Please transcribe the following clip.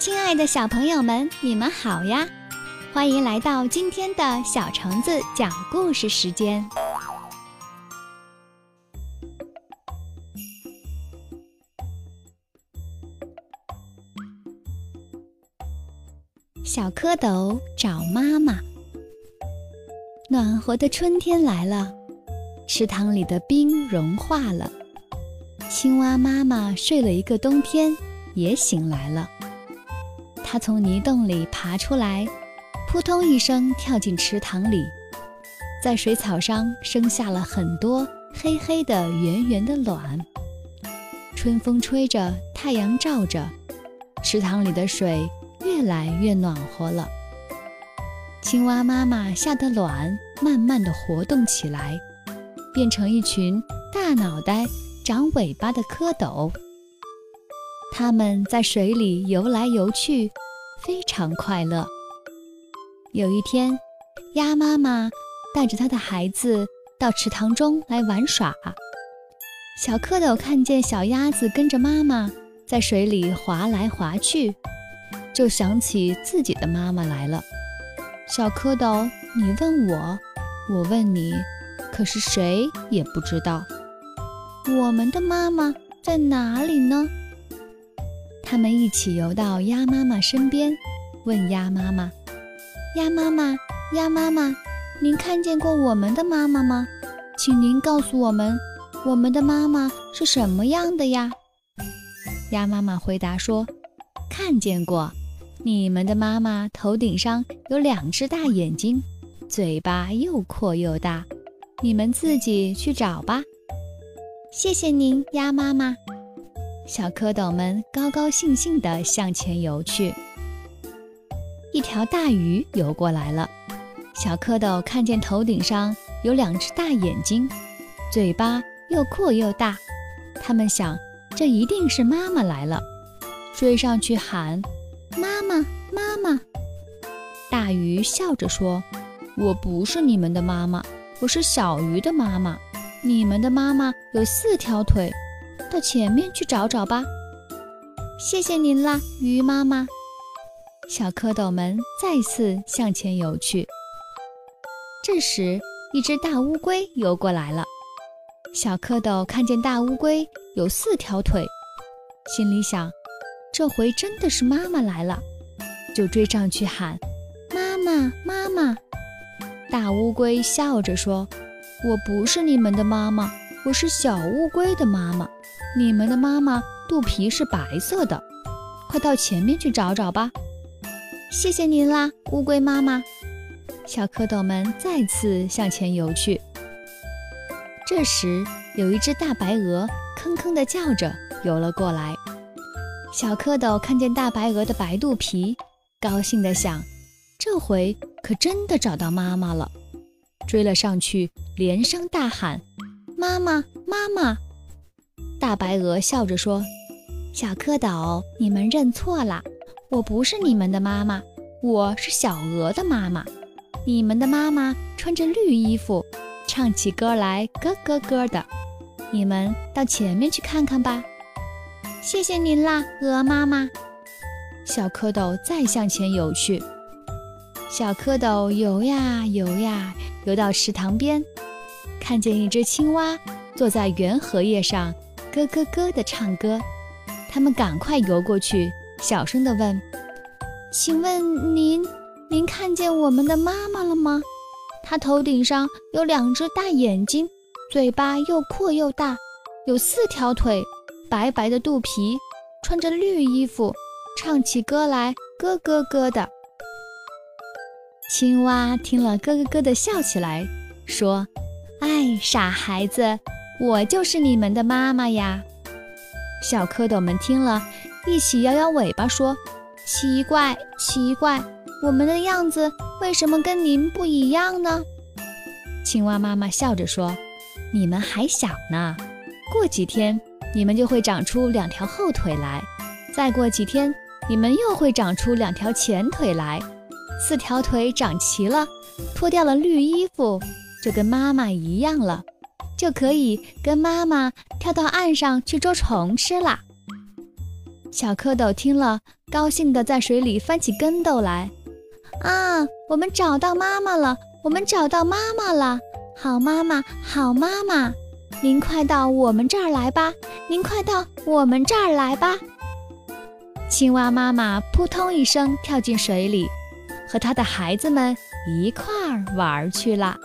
亲爱的小朋友们，你们好呀！欢迎来到今天的小橙子讲故事时间。小蝌蚪找妈妈。暖和的春天来了，池塘里的冰融化了，青蛙妈妈睡了一个冬天，也醒来了。它从泥洞里爬出来，扑通一声跳进池塘里，在水草上生下了很多黑黑的、圆圆的卵。春风吹着，太阳照着，池塘里的水越来越暖和了。青蛙妈妈下的卵慢慢地活动起来，变成一群大脑袋、长尾巴的蝌蚪。它们在水里游来游去，非常快乐。有一天，鸭妈妈带着它的孩子到池塘中来玩耍。小蝌蚪看见小鸭子跟着妈妈在水里划来划去，就想起自己的妈妈来了。小蝌蚪，你问我，我问你，可是谁也不知道我们的妈妈在哪里呢？他们一起游到鸭妈妈身边，问鸭妈妈：“鸭妈妈，鸭妈妈，您看见过我们的妈妈吗？请您告诉我们，我们的妈妈是什么样的呀？”鸭妈妈回答说：“看见过。”你们的妈妈头顶上有两只大眼睛，嘴巴又阔又大，你们自己去找吧。谢谢您，鸭妈妈。小蝌蚪们高高兴兴地向前游去。一条大鱼游过来了，小蝌蚪看见头顶上有两只大眼睛，嘴巴又阔又大，他们想，这一定是妈妈来了，追上去喊。妈妈，妈妈！大鱼笑着说：“我不是你们的妈妈，我是小鱼的妈妈。你们的妈妈有四条腿，到前面去找找吧。”谢谢您啦，鱼妈妈。小蝌蚪们再次向前游去。这时，一只大乌龟游过来了。小蝌蚪看见大乌龟有四条腿，心里想。这回真的是妈妈来了，就追上去喊：“妈妈，妈妈！”大乌龟笑着说：“我不是你们的妈妈，我是小乌龟的妈妈。你们的妈妈肚皮是白色的，快到前面去找找吧。”谢谢您啦，乌龟妈妈。小蝌蚪们再次向前游去。这时，有一只大白鹅吭吭地叫着游了过来。小蝌蚪看见大白鹅的白肚皮，高兴地想：“这回可真的找到妈妈了。”追了上去，连声大喊：“妈妈，妈妈！”大白鹅笑着说：“小蝌蚪，你们认错了，我不是你们的妈妈，我是小鹅的妈妈。你们的妈妈穿着绿衣服，唱起歌来咯咯咯的。你们到前面去看看吧。”谢谢您啦，鹅妈妈。小蝌蚪再向前游去。小蝌蚪游呀游呀，游到池塘边，看见一只青蛙坐在圆荷叶上，咯咯咯地唱歌。他们赶快游过去，小声地问：“请问您，您看见我们的妈妈了吗？她头顶上有两只大眼睛，嘴巴又阔又大，有四条腿。”白白的肚皮，穿着绿衣服，唱起歌来咯咯咯的。青蛙听了咯咯咯的笑起来，说：“哎，傻孩子，我就是你们的妈妈呀！”小蝌蚪们听了，一起摇摇尾巴说：“奇怪，奇怪，我们的样子为什么跟您不一样呢？”青蛙妈妈笑着说：“你们还小呢，过几天。”你们就会长出两条后腿来，再过几天，你们又会长出两条前腿来，四条腿长齐了，脱掉了绿衣服，就跟妈妈一样了，就可以跟妈妈跳到岸上去捉虫吃啦。小蝌蚪听了，高兴地在水里翻起跟斗来。啊，我们找到妈妈了！我们找到妈妈了！好妈妈，好妈妈，您快到我们这儿来吧！您快到我们这儿来吧！青蛙妈妈扑通一声跳进水里，和它的孩子们一块儿玩去了。